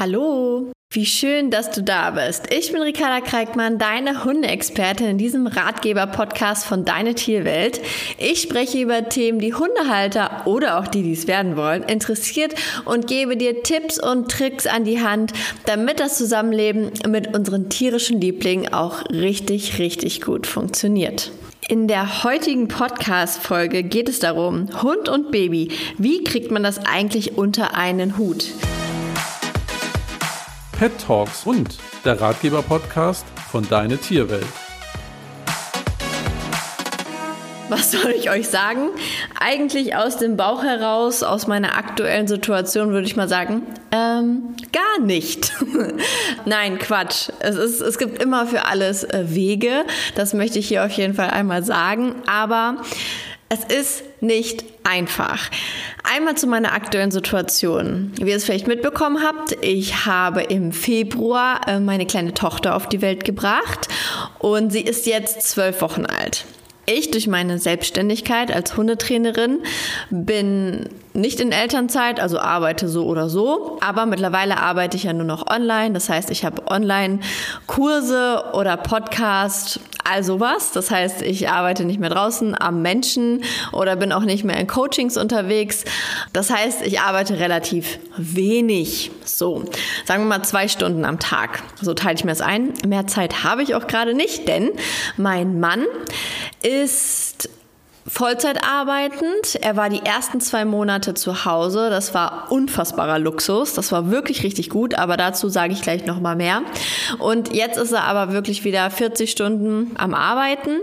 Hallo, wie schön, dass du da bist. Ich bin Ricarda Kreikmann, deine Hundeexpertin in diesem Ratgeber-Podcast von Deine Tierwelt. Ich spreche über Themen, die Hundehalter oder auch die, die es werden wollen, interessiert und gebe dir Tipps und Tricks an die Hand, damit das Zusammenleben mit unseren tierischen Lieblingen auch richtig, richtig gut funktioniert. In der heutigen Podcast-Folge geht es darum, Hund und Baby, wie kriegt man das eigentlich unter einen Hut? Pet Talks und der Ratgeber-Podcast von Deine Tierwelt. Was soll ich euch sagen? Eigentlich aus dem Bauch heraus, aus meiner aktuellen Situation würde ich mal sagen, ähm, gar nicht. Nein, Quatsch. Es, ist, es gibt immer für alles äh, Wege. Das möchte ich hier auf jeden Fall einmal sagen. Aber es ist nicht einfach. Einmal zu meiner aktuellen Situation. Wie ihr es vielleicht mitbekommen habt, ich habe im Februar äh, meine kleine Tochter auf die Welt gebracht und sie ist jetzt zwölf Wochen alt. Ich durch meine Selbstständigkeit als Hundetrainerin bin nicht in Elternzeit, also arbeite so oder so, aber mittlerweile arbeite ich ja nur noch online. Das heißt, ich habe Online-Kurse oder Podcast, also was. Das heißt, ich arbeite nicht mehr draußen am Menschen oder bin auch nicht mehr in Coachings unterwegs. Das heißt, ich arbeite relativ wenig. So, sagen wir mal zwei Stunden am Tag. So teile ich mir das ein. Mehr Zeit habe ich auch gerade nicht, denn mein Mann ist Vollzeit arbeitend. Er war die ersten zwei Monate zu Hause. Das war unfassbarer Luxus. Das war wirklich richtig gut, aber dazu sage ich gleich noch mal mehr. Und jetzt ist er aber wirklich wieder 40 Stunden am Arbeiten.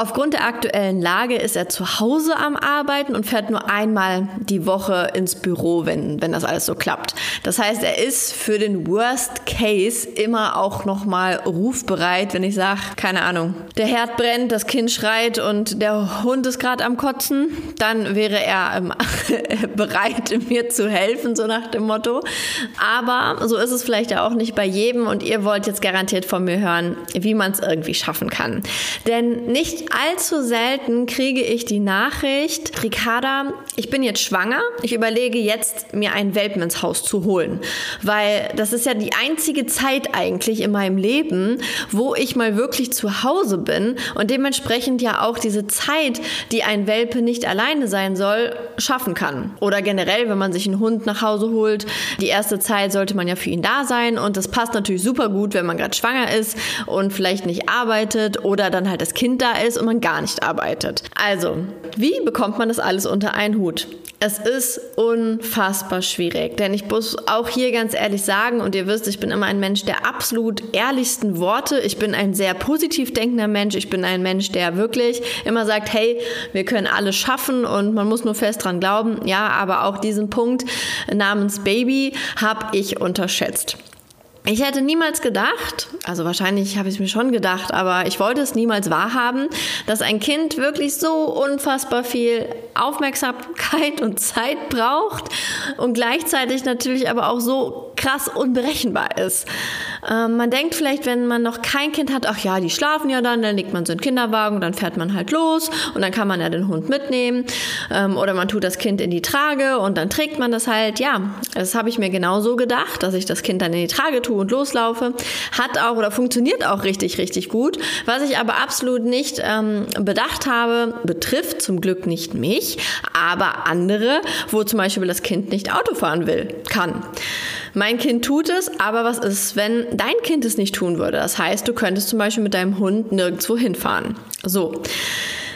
Aufgrund der aktuellen Lage ist er zu Hause am Arbeiten und fährt nur einmal die Woche ins Büro, wenn, wenn das alles so klappt. Das heißt, er ist für den Worst Case immer auch nochmal rufbereit, wenn ich sage, keine Ahnung, der Herd brennt, das Kind schreit und der Hund ist gerade am Kotzen, dann wäre er ähm, bereit, mir zu helfen, so nach dem Motto. Aber so ist es vielleicht ja auch nicht bei jedem und ihr wollt jetzt garantiert von mir hören, wie man es irgendwie schaffen kann. Denn nicht allzu selten kriege ich die Nachricht, Ricarda, ich bin jetzt schwanger, ich überlege jetzt, mir einen Welpen ins Haus zu holen. Weil das ist ja die einzige Zeit eigentlich in meinem Leben, wo ich mal wirklich zu Hause bin und dementsprechend ja auch diese Zeit, die ein Welpe nicht alleine sein soll, schaffen kann. Oder generell, wenn man sich einen Hund nach Hause holt, die erste Zeit sollte man ja für ihn da sein und das passt natürlich super gut, wenn man gerade schwanger ist und vielleicht nicht arbeitet oder dann halt das Kind da ist ist und man gar nicht arbeitet. Also, wie bekommt man das alles unter einen Hut? Es ist unfassbar schwierig, denn ich muss auch hier ganz ehrlich sagen, und ihr wisst, ich bin immer ein Mensch der absolut ehrlichsten Worte. Ich bin ein sehr positiv denkender Mensch. Ich bin ein Mensch, der wirklich immer sagt, hey, wir können alles schaffen und man muss nur fest dran glauben. Ja, aber auch diesen Punkt namens Baby habe ich unterschätzt. Ich hätte niemals gedacht, also wahrscheinlich habe ich es mir schon gedacht, aber ich wollte es niemals wahrhaben, dass ein Kind wirklich so unfassbar viel Aufmerksamkeit und Zeit braucht und gleichzeitig natürlich aber auch so krass unberechenbar ist. Ähm, man denkt vielleicht, wenn man noch kein Kind hat, ach ja, die schlafen ja dann, dann legt man so einen Kinderwagen dann fährt man halt los und dann kann man ja den Hund mitnehmen ähm, oder man tut das Kind in die Trage und dann trägt man das halt. Ja, das habe ich mir genauso gedacht, dass ich das Kind dann in die Trage tue und loslaufe. Hat auch oder funktioniert auch richtig, richtig gut. Was ich aber absolut nicht ähm, bedacht habe, betrifft zum Glück nicht mich, aber andere, wo zum Beispiel das Kind nicht Auto fahren will, kann. Mein Kind tut es, aber was ist, wenn dein Kind es nicht tun würde? Das heißt, du könntest zum Beispiel mit deinem Hund nirgendwo hinfahren. So.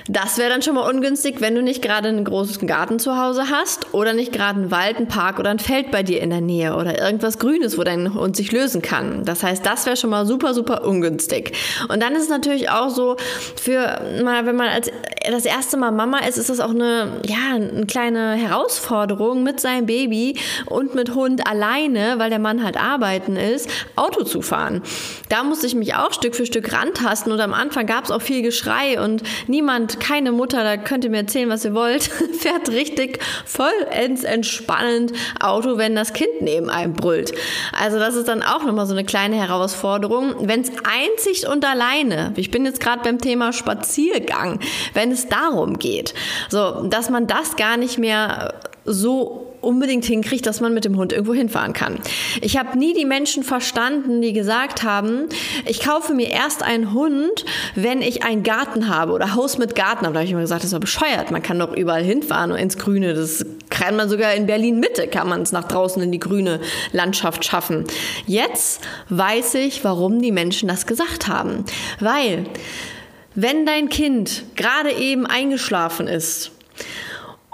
Das wäre dann schon mal ungünstig, wenn du nicht gerade einen großen Garten zu Hause hast oder nicht gerade einen Wald, einen Park oder ein Feld bei dir in der Nähe oder irgendwas Grünes, wo dein Hund sich lösen kann. Das heißt, das wäre schon mal super, super ungünstig. Und dann ist es natürlich auch so, für mal, wenn man als das erste Mal Mama ist, ist das auch eine, ja, eine kleine Herausforderung mit seinem Baby und mit Hund alleine, weil der Mann halt arbeiten ist, Auto zu fahren. Da musste ich mich auch Stück für Stück rantasten und am Anfang gab es auch viel Geschrei und niemand keine Mutter, da könnt ihr mir erzählen, was ihr wollt, fährt richtig vollends entspannend Auto, wenn das Kind neben einem brüllt. Also das ist dann auch nochmal so eine kleine Herausforderung. Wenn es einzig und alleine, ich bin jetzt gerade beim Thema Spaziergang, wenn es darum geht, so, dass man das gar nicht mehr so unbedingt hinkriegt, dass man mit dem Hund irgendwo hinfahren kann. Ich habe nie die Menschen verstanden, die gesagt haben, ich kaufe mir erst einen Hund, wenn ich einen Garten habe oder Haus mit Garten. Aber da habe ich immer gesagt, das ist doch bescheuert. Man kann doch überall hinfahren und ins Grüne. Das kann man sogar in Berlin Mitte, kann man es nach draußen in die grüne Landschaft schaffen. Jetzt weiß ich, warum die Menschen das gesagt haben. Weil, wenn dein Kind gerade eben eingeschlafen ist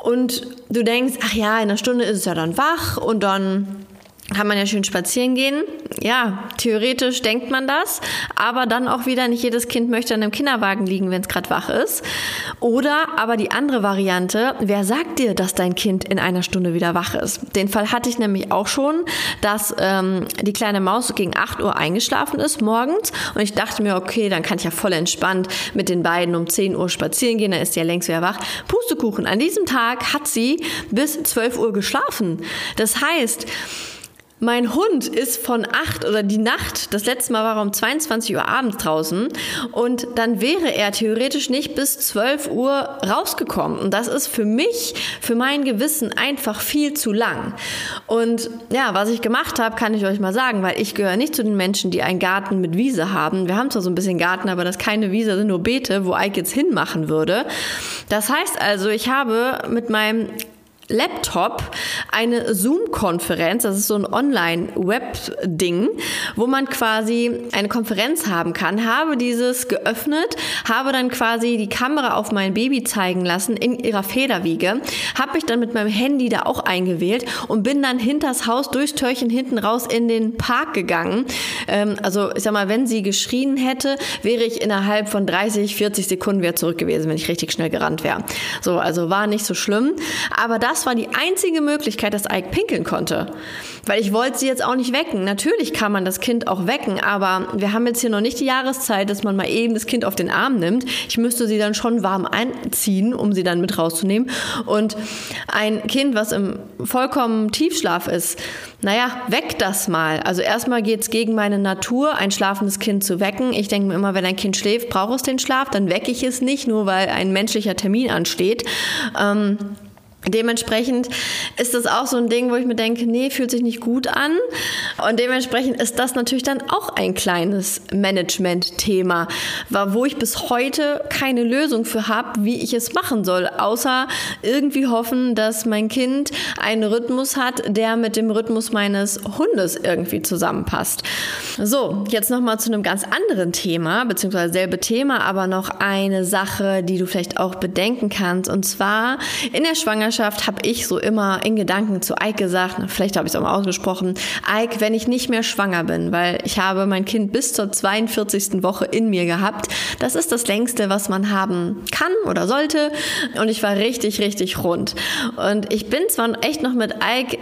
und du denkst, ach ja, in einer Stunde ist es ja dann wach und dann kann man ja schön spazieren gehen. Ja, theoretisch denkt man das, aber dann auch wieder nicht jedes Kind möchte in einem Kinderwagen liegen, wenn es gerade wach ist. Oder aber die andere Variante, wer sagt dir, dass dein Kind in einer Stunde wieder wach ist? Den Fall hatte ich nämlich auch schon, dass ähm, die kleine Maus gegen 8 Uhr eingeschlafen ist morgens und ich dachte mir, okay, dann kann ich ja voll entspannt mit den beiden um 10 Uhr spazieren gehen, dann ist sie ja längst wieder wach. Pustekuchen, an diesem Tag hat sie bis 12 Uhr geschlafen. Das heißt, mein Hund ist von acht oder die Nacht, das letzte Mal war er um 22 Uhr abends draußen und dann wäre er theoretisch nicht bis 12 Uhr rausgekommen. Und das ist für mich, für mein Gewissen einfach viel zu lang. Und ja, was ich gemacht habe, kann ich euch mal sagen, weil ich gehöre nicht zu den Menschen, die einen Garten mit Wiese haben. Wir haben zwar so ein bisschen Garten, aber das ist keine Wiese, sind nur Beete, wo Ike jetzt hinmachen würde. Das heißt also, ich habe mit meinem Laptop eine Zoom-Konferenz, das ist so ein Online-Web-Ding, wo man quasi eine Konferenz haben kann, habe dieses geöffnet, habe dann quasi die Kamera auf mein Baby zeigen lassen in ihrer Federwiege, habe mich dann mit meinem Handy da auch eingewählt und bin dann hinters Haus durchs Türchen hinten raus in den Park gegangen. Ähm, also ich sag mal, wenn sie geschrien hätte, wäre ich innerhalb von 30, 40 Sekunden wieder zurück gewesen, wenn ich richtig schnell gerannt wäre. So, also war nicht so schlimm. Aber das das war die einzige Möglichkeit, dass Ike pinkeln konnte. Weil ich wollte sie jetzt auch nicht wecken. Natürlich kann man das Kind auch wecken, aber wir haben jetzt hier noch nicht die Jahreszeit, dass man mal eben das Kind auf den Arm nimmt. Ich müsste sie dann schon warm einziehen, um sie dann mit rauszunehmen. Und ein Kind, was im vollkommen Tiefschlaf ist, naja, weck das mal. Also erstmal geht es gegen meine Natur, ein schlafendes Kind zu wecken. Ich denke mir immer, wenn ein Kind schläft, braucht es den Schlaf, dann wecke ich es nicht, nur weil ein menschlicher Termin ansteht. Ähm, Dementsprechend ist das auch so ein Ding, wo ich mir denke, nee, fühlt sich nicht gut an. Und dementsprechend ist das natürlich dann auch ein kleines Management-Thema, wo ich bis heute keine Lösung für habe, wie ich es machen soll, außer irgendwie hoffen, dass mein Kind einen Rhythmus hat, der mit dem Rhythmus meines Hundes irgendwie zusammenpasst. So, jetzt nochmal zu einem ganz anderen Thema, beziehungsweise selbe Thema, aber noch eine Sache, die du vielleicht auch bedenken kannst. Und zwar in der Schwangerschaft Schwangerschaft habe ich so immer in Gedanken zu Ike gesagt, vielleicht habe ich es auch mal ausgesprochen, Ike, wenn ich nicht mehr schwanger bin, weil ich habe mein Kind bis zur 42. Woche in mir gehabt. Das ist das längste, was man haben kann oder sollte. Und ich war richtig, richtig rund. Und ich bin zwar echt noch mit Ike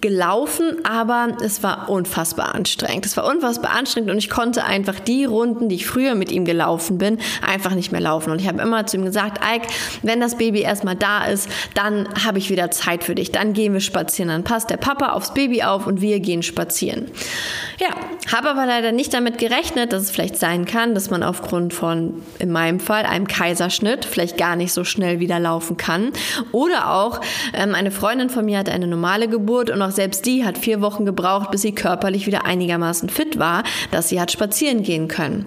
gelaufen, aber es war unfassbar anstrengend. Es war unfassbar anstrengend und ich konnte einfach die Runden, die ich früher mit ihm gelaufen bin, einfach nicht mehr laufen. Und ich habe immer zu ihm gesagt, Ike, wenn das Baby erstmal da ist, dann habe ich wieder Zeit für dich. Dann gehen wir spazieren. Dann passt der Papa aufs Baby auf und wir gehen spazieren. Ja, habe aber leider nicht damit gerechnet, dass es vielleicht sein kann, dass man aufgrund von, in meinem Fall, einem Kaiserschnitt vielleicht gar nicht so schnell wieder laufen kann. Oder auch, ähm, eine Freundin von mir hatte eine normale Geburt und auch selbst die hat vier Wochen gebraucht, bis sie körperlich wieder einigermaßen fit war, dass sie hat spazieren gehen können.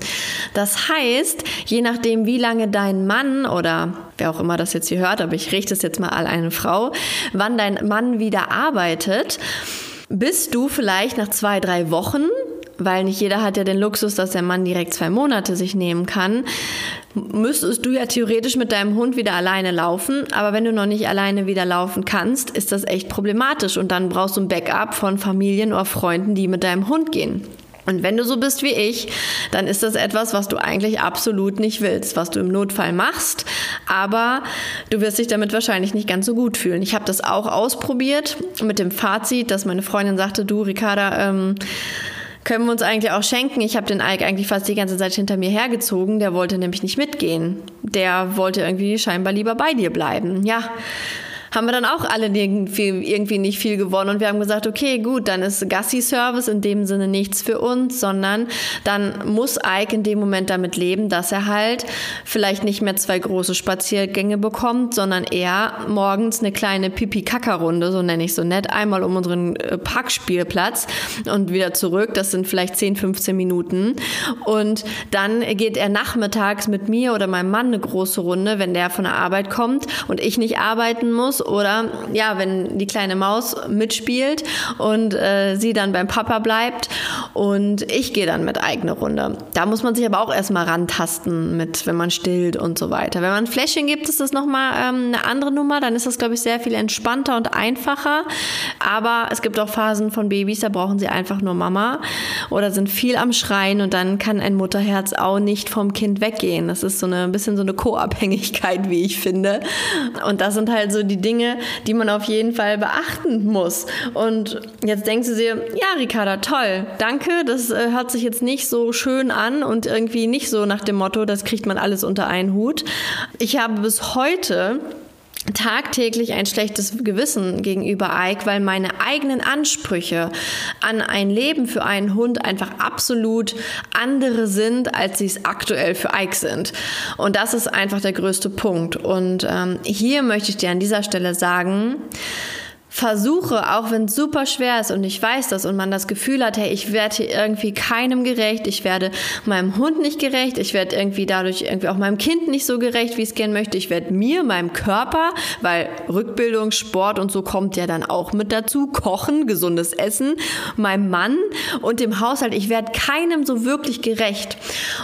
Das heißt, je nachdem, wie lange dein Mann oder wer auch immer das jetzt hier hört, aber ich richte es jetzt mal an eine Frau, wann dein Mann wieder arbeitet, bist du vielleicht nach zwei, drei Wochen weil nicht jeder hat ja den Luxus, dass der Mann direkt zwei Monate sich nehmen kann, müsstest du ja theoretisch mit deinem Hund wieder alleine laufen. Aber wenn du noch nicht alleine wieder laufen kannst, ist das echt problematisch. Und dann brauchst du ein Backup von Familien oder Freunden, die mit deinem Hund gehen. Und wenn du so bist wie ich, dann ist das etwas, was du eigentlich absolut nicht willst, was du im Notfall machst, aber du wirst dich damit wahrscheinlich nicht ganz so gut fühlen. Ich habe das auch ausprobiert mit dem Fazit, dass meine Freundin sagte, du Ricarda, ähm, können wir uns eigentlich auch schenken. Ich habe den Ike eigentlich fast die ganze Zeit hinter mir hergezogen. Der wollte nämlich nicht mitgehen. Der wollte irgendwie scheinbar lieber bei dir bleiben. Ja, haben wir dann auch alle irgendwie, irgendwie nicht viel gewonnen und wir haben gesagt, okay, gut, dann ist Gassi-Service in dem Sinne nichts für uns, sondern dann muss Ike in dem Moment damit leben, dass er halt vielleicht nicht mehr zwei große Spaziergänge bekommt, sondern eher morgens eine kleine Pipi-Kaka-Runde, so nenne ich so nett, einmal um unseren äh, Parkspielplatz und wieder zurück. Das sind vielleicht 10, 15 Minuten. Und dann geht er nachmittags mit mir oder meinem Mann eine große Runde, wenn der von der Arbeit kommt und ich nicht arbeiten muss oder ja, wenn die kleine Maus mitspielt und äh, sie dann beim Papa bleibt und ich gehe dann mit eigener Runde. Da muss man sich aber auch erstmal rantasten mit, wenn man stillt und so weiter. Wenn man Fläschchen gibt, ist das nochmal ähm, eine andere Nummer. Dann ist das, glaube ich, sehr viel entspannter und einfacher. Aber es gibt auch Phasen von Babys, da brauchen sie einfach nur Mama oder sind viel am Schreien und dann kann ein Mutterherz auch nicht vom Kind weggehen. Das ist so eine, ein bisschen so eine Co-Abhängigkeit, wie ich finde. Und das sind halt so die Dinge, die man auf jeden Fall beachten muss. Und jetzt denkst du dir, ja, Ricarda, toll, danke, das äh, hört sich jetzt nicht so schön an und irgendwie nicht so nach dem Motto, das kriegt man alles unter einen Hut. Ich habe bis heute tagtäglich ein schlechtes Gewissen gegenüber Ike, weil meine eigenen Ansprüche an ein Leben für einen Hund einfach absolut andere sind, als sie es aktuell für Ike sind. Und das ist einfach der größte Punkt. Und ähm, hier möchte ich dir an dieser Stelle sagen, versuche, auch wenn es super schwer ist und ich weiß das und man das Gefühl hat, hey, ich werde hier irgendwie keinem gerecht, ich werde meinem Hund nicht gerecht, ich werde irgendwie dadurch irgendwie auch meinem Kind nicht so gerecht, wie ich es gerne möchte, ich werde mir, meinem Körper, weil Rückbildung, Sport und so kommt ja dann auch mit dazu, Kochen, gesundes Essen, meinem Mann und dem Haushalt, ich werde keinem so wirklich gerecht.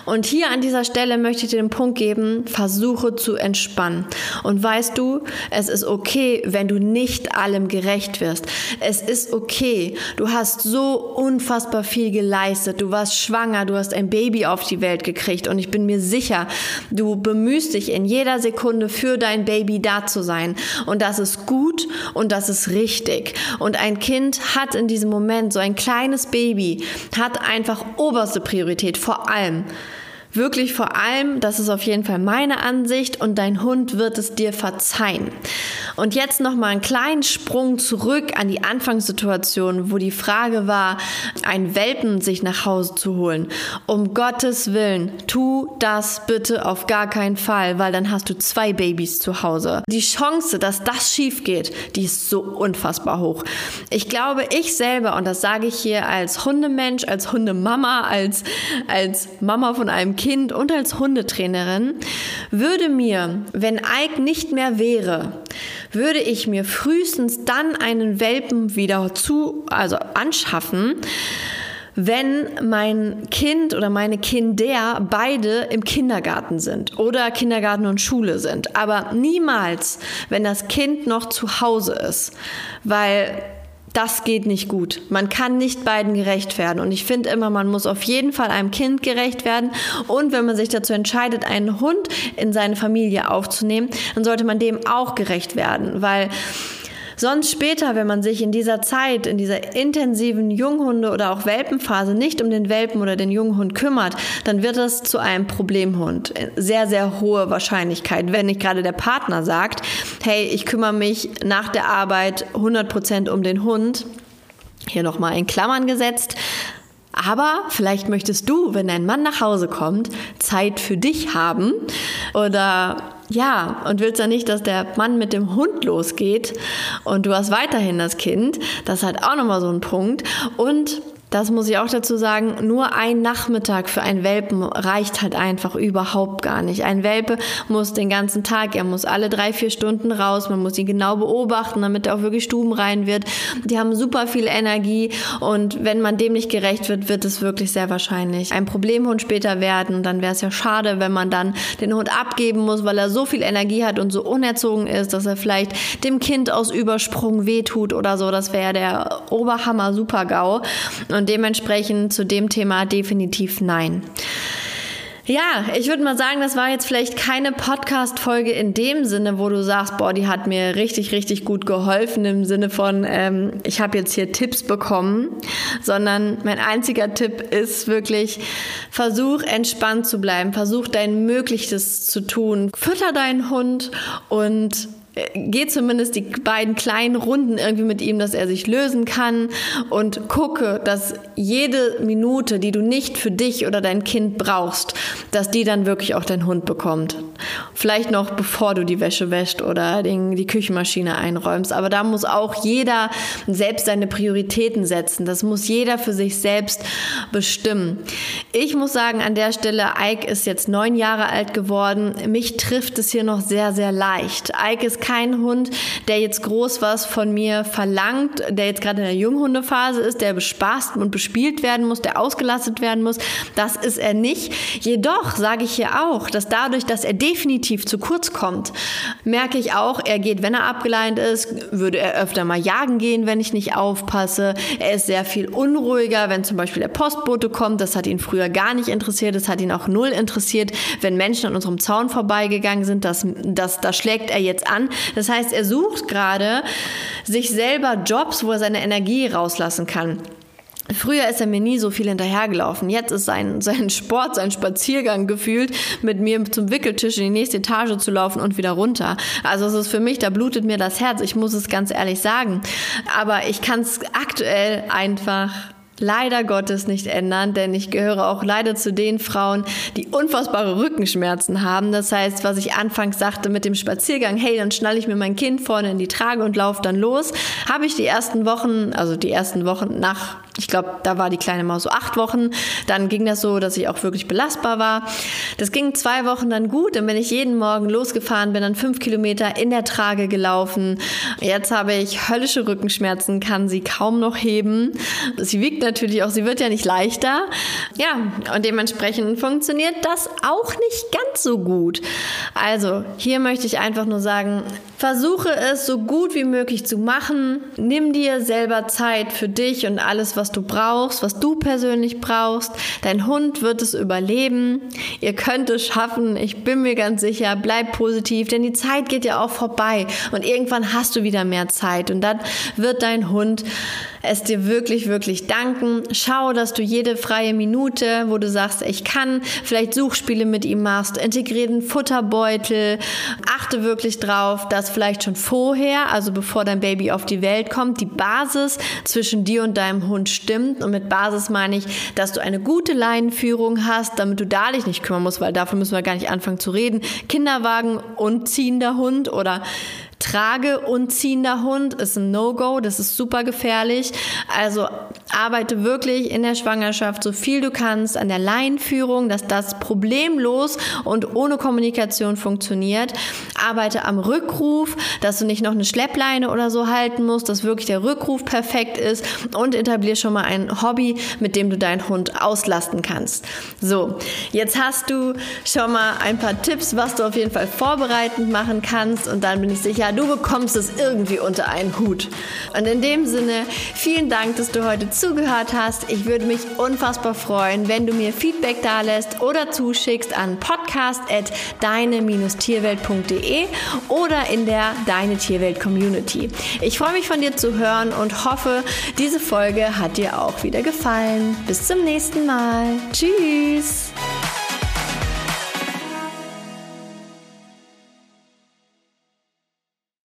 Und hier an dieser Stelle möchte ich dir den Punkt geben, versuche zu entspannen. Und weißt du, es ist okay, wenn du nicht allem gerecht wirst. Es ist okay. Du hast so unfassbar viel geleistet. Du warst schwanger, du hast ein Baby auf die Welt gekriegt und ich bin mir sicher, du bemühst dich in jeder Sekunde für dein Baby da zu sein. Und das ist gut und das ist richtig. Und ein Kind hat in diesem Moment, so ein kleines Baby, hat einfach oberste Priorität vor allem. Wirklich vor allem, das ist auf jeden Fall meine Ansicht und dein Hund wird es dir verzeihen. Und jetzt noch mal einen kleinen Sprung zurück an die Anfangssituation, wo die Frage war, einen Welpen sich nach Hause zu holen. Um Gottes Willen, tu das bitte auf gar keinen Fall, weil dann hast du zwei Babys zu Hause. Die Chance, dass das schief geht, die ist so unfassbar hoch. Ich glaube, ich selber, und das sage ich hier als Hundemensch, als Hundemama, als, als Mama von einem Kind und als Hundetrainerin, würde mir, wenn Ike nicht mehr wäre, würde ich mir frühestens dann einen Welpen wieder zu, also anschaffen, wenn mein Kind oder meine Kinder beide im Kindergarten sind oder Kindergarten und Schule sind. Aber niemals, wenn das Kind noch zu Hause ist, weil das geht nicht gut. Man kann nicht beiden gerecht werden. Und ich finde immer, man muss auf jeden Fall einem Kind gerecht werden. Und wenn man sich dazu entscheidet, einen Hund in seine Familie aufzunehmen, dann sollte man dem auch gerecht werden. Weil Sonst später, wenn man sich in dieser Zeit, in dieser intensiven Junghunde- oder auch Welpenphase nicht um den Welpen oder den Junghund kümmert, dann wird es zu einem Problemhund. Sehr, sehr hohe Wahrscheinlichkeit, wenn nicht gerade der Partner sagt, hey, ich kümmere mich nach der Arbeit 100% um den Hund. Hier nochmal in Klammern gesetzt. Aber vielleicht möchtest du, wenn dein Mann nach Hause kommt, Zeit für dich haben oder ja, und willst ja nicht, dass der Mann mit dem Hund losgeht und du hast weiterhin das Kind. Das ist halt auch nochmal so ein Punkt. Und das muss ich auch dazu sagen, nur ein Nachmittag für einen Welpen reicht halt einfach überhaupt gar nicht. Ein Welpe muss den ganzen Tag, er muss alle drei, vier Stunden raus, man muss ihn genau beobachten, damit er auch wirklich stubenrein wird. Die haben super viel Energie und wenn man dem nicht gerecht wird, wird es wirklich sehr wahrscheinlich ein Problemhund später werden. Dann wäre es ja schade, wenn man dann den Hund abgeben muss, weil er so viel Energie hat und so unerzogen ist, dass er vielleicht dem Kind aus Übersprung wehtut oder so. Das wäre der Oberhammer Super-GAU. Und dementsprechend zu dem Thema definitiv nein. Ja, ich würde mal sagen, das war jetzt vielleicht keine Podcast-Folge in dem Sinne, wo du sagst, boah, die hat mir richtig, richtig gut geholfen im Sinne von, ähm, ich habe jetzt hier Tipps bekommen, sondern mein einziger Tipp ist wirklich, versuch entspannt zu bleiben, versuch dein Möglichstes zu tun, fütter deinen Hund und geh zumindest die beiden kleinen Runden irgendwie mit ihm, dass er sich lösen kann und gucke, dass jede Minute, die du nicht für dich oder dein Kind brauchst, dass die dann wirklich auch dein Hund bekommt. Vielleicht noch bevor du die Wäsche wäscht oder den, die Küchenmaschine einräumst. Aber da muss auch jeder selbst seine Prioritäten setzen. Das muss jeder für sich selbst bestimmen. Ich muss sagen, an der Stelle, Ike ist jetzt neun Jahre alt geworden. Mich trifft es hier noch sehr, sehr leicht. Ike ist kein Hund, der jetzt groß was von mir verlangt, der jetzt gerade in der Junghundephase ist, der bespaßt und bespielt werden muss, der ausgelastet werden muss. Das ist er nicht. Jedoch sage ich hier auch, dass dadurch, dass er definitiv zu kurz kommt, merke ich auch, er geht, wenn er abgeleint ist, würde er öfter mal jagen gehen, wenn ich nicht aufpasse. Er ist sehr viel unruhiger, wenn zum Beispiel der Postbote kommt. Das hat ihn früher gar nicht interessiert. Das hat ihn auch null interessiert, wenn Menschen an unserem Zaun vorbeigegangen sind. Das, das, das schlägt er jetzt an. Das heißt, er sucht gerade sich selber Jobs, wo er seine Energie rauslassen kann. Früher ist er mir nie so viel hinterhergelaufen. Jetzt ist sein, sein Sport, sein Spaziergang gefühlt, mit mir zum Wickeltisch in die nächste Etage zu laufen und wieder runter. Also es ist für mich, da blutet mir das Herz. Ich muss es ganz ehrlich sagen. Aber ich kann es aktuell einfach leider Gottes nicht ändern, denn ich gehöre auch leider zu den Frauen, die unfassbare Rückenschmerzen haben. Das heißt, was ich anfangs sagte mit dem Spaziergang, hey, dann schnalle ich mir mein Kind vorne in die Trage und laufe dann los, habe ich die ersten Wochen, also die ersten Wochen nach ich glaube, da war die kleine Maus so acht Wochen. Dann ging das so, dass ich auch wirklich belastbar war. Das ging zwei Wochen dann gut. Dann bin ich jeden Morgen losgefahren, bin dann fünf Kilometer in der Trage gelaufen. Jetzt habe ich höllische Rückenschmerzen, kann sie kaum noch heben. Sie wiegt natürlich auch, sie wird ja nicht leichter. Ja, und dementsprechend funktioniert das auch nicht ganz so gut. Also, hier möchte ich einfach nur sagen, versuche es so gut wie möglich zu machen. Nimm dir selber Zeit für dich und alles, was du brauchst, was du persönlich brauchst. Dein Hund wird es überleben. Ihr könnt es schaffen. Ich bin mir ganz sicher. Bleib positiv, denn die Zeit geht ja auch vorbei und irgendwann hast du wieder mehr Zeit und dann wird dein Hund es dir wirklich, wirklich danken. Schau, dass du jede freie Minute, wo du sagst, ich kann, vielleicht Suchspiele mit ihm machst, integrieren Futterbeutel. Achte wirklich drauf, dass vielleicht schon vorher, also bevor dein Baby auf die Welt kommt, die Basis zwischen dir und deinem Hund stimmt. Und mit Basis meine ich, dass du eine gute Leinenführung hast, damit du da dich nicht kümmern musst, weil dafür müssen wir gar nicht anfangen zu reden. Kinderwagen und ziehender Hund oder Trage und ziehender Hund ist ein No-Go, das ist super gefährlich. Also arbeite wirklich in der Schwangerschaft so viel du kannst an der Leinführung, dass das problemlos und ohne Kommunikation funktioniert. Arbeite am Rückruf, dass du nicht noch eine Schleppleine oder so halten musst, dass wirklich der Rückruf perfekt ist und etablier schon mal ein Hobby, mit dem du deinen Hund auslasten kannst. So, jetzt hast du schon mal ein paar Tipps, was du auf jeden Fall vorbereitend machen kannst und dann bin ich sicher, du bekommst es irgendwie unter einen Hut. Und in dem Sinne, vielen Dank, dass du heute zugehört hast. Ich würde mich unfassbar freuen, wenn du mir Feedback da lässt oder zuschickst an podcast.deine-tierwelt.de oder in der Deine Tierwelt Community. Ich freue mich von dir zu hören und hoffe, diese Folge hat dir auch wieder gefallen. Bis zum nächsten Mal. Tschüss.